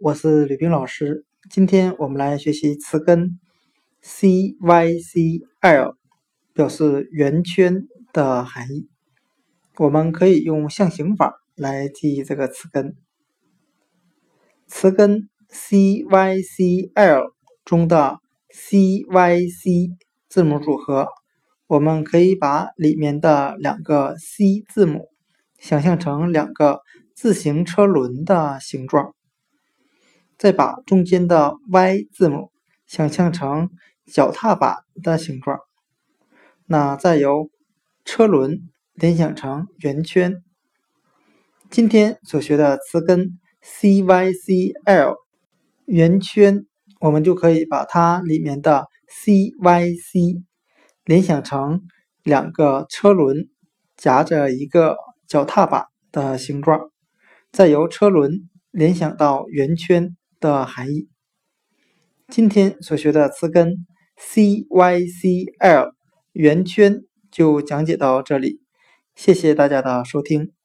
我是吕冰老师。今天我们来学习词根 cycl，表示圆圈的含义。我们可以用象形法来记忆这个词根。词根 cycl 中的 cyc 字母组合，我们可以把里面的两个 c 字母想象成两个自行车轮的形状。再把中间的 Y 字母想象成脚踏板的形状，那再由车轮联想成圆圈。今天所学的词根 cycl 圆圈，我们就可以把它里面的 cyc 联想成两个车轮夹着一个脚踏板的形状，再由车轮联想到圆圈。的含义。今天所学的词根 cycl 圆圈就讲解到这里，谢谢大家的收听。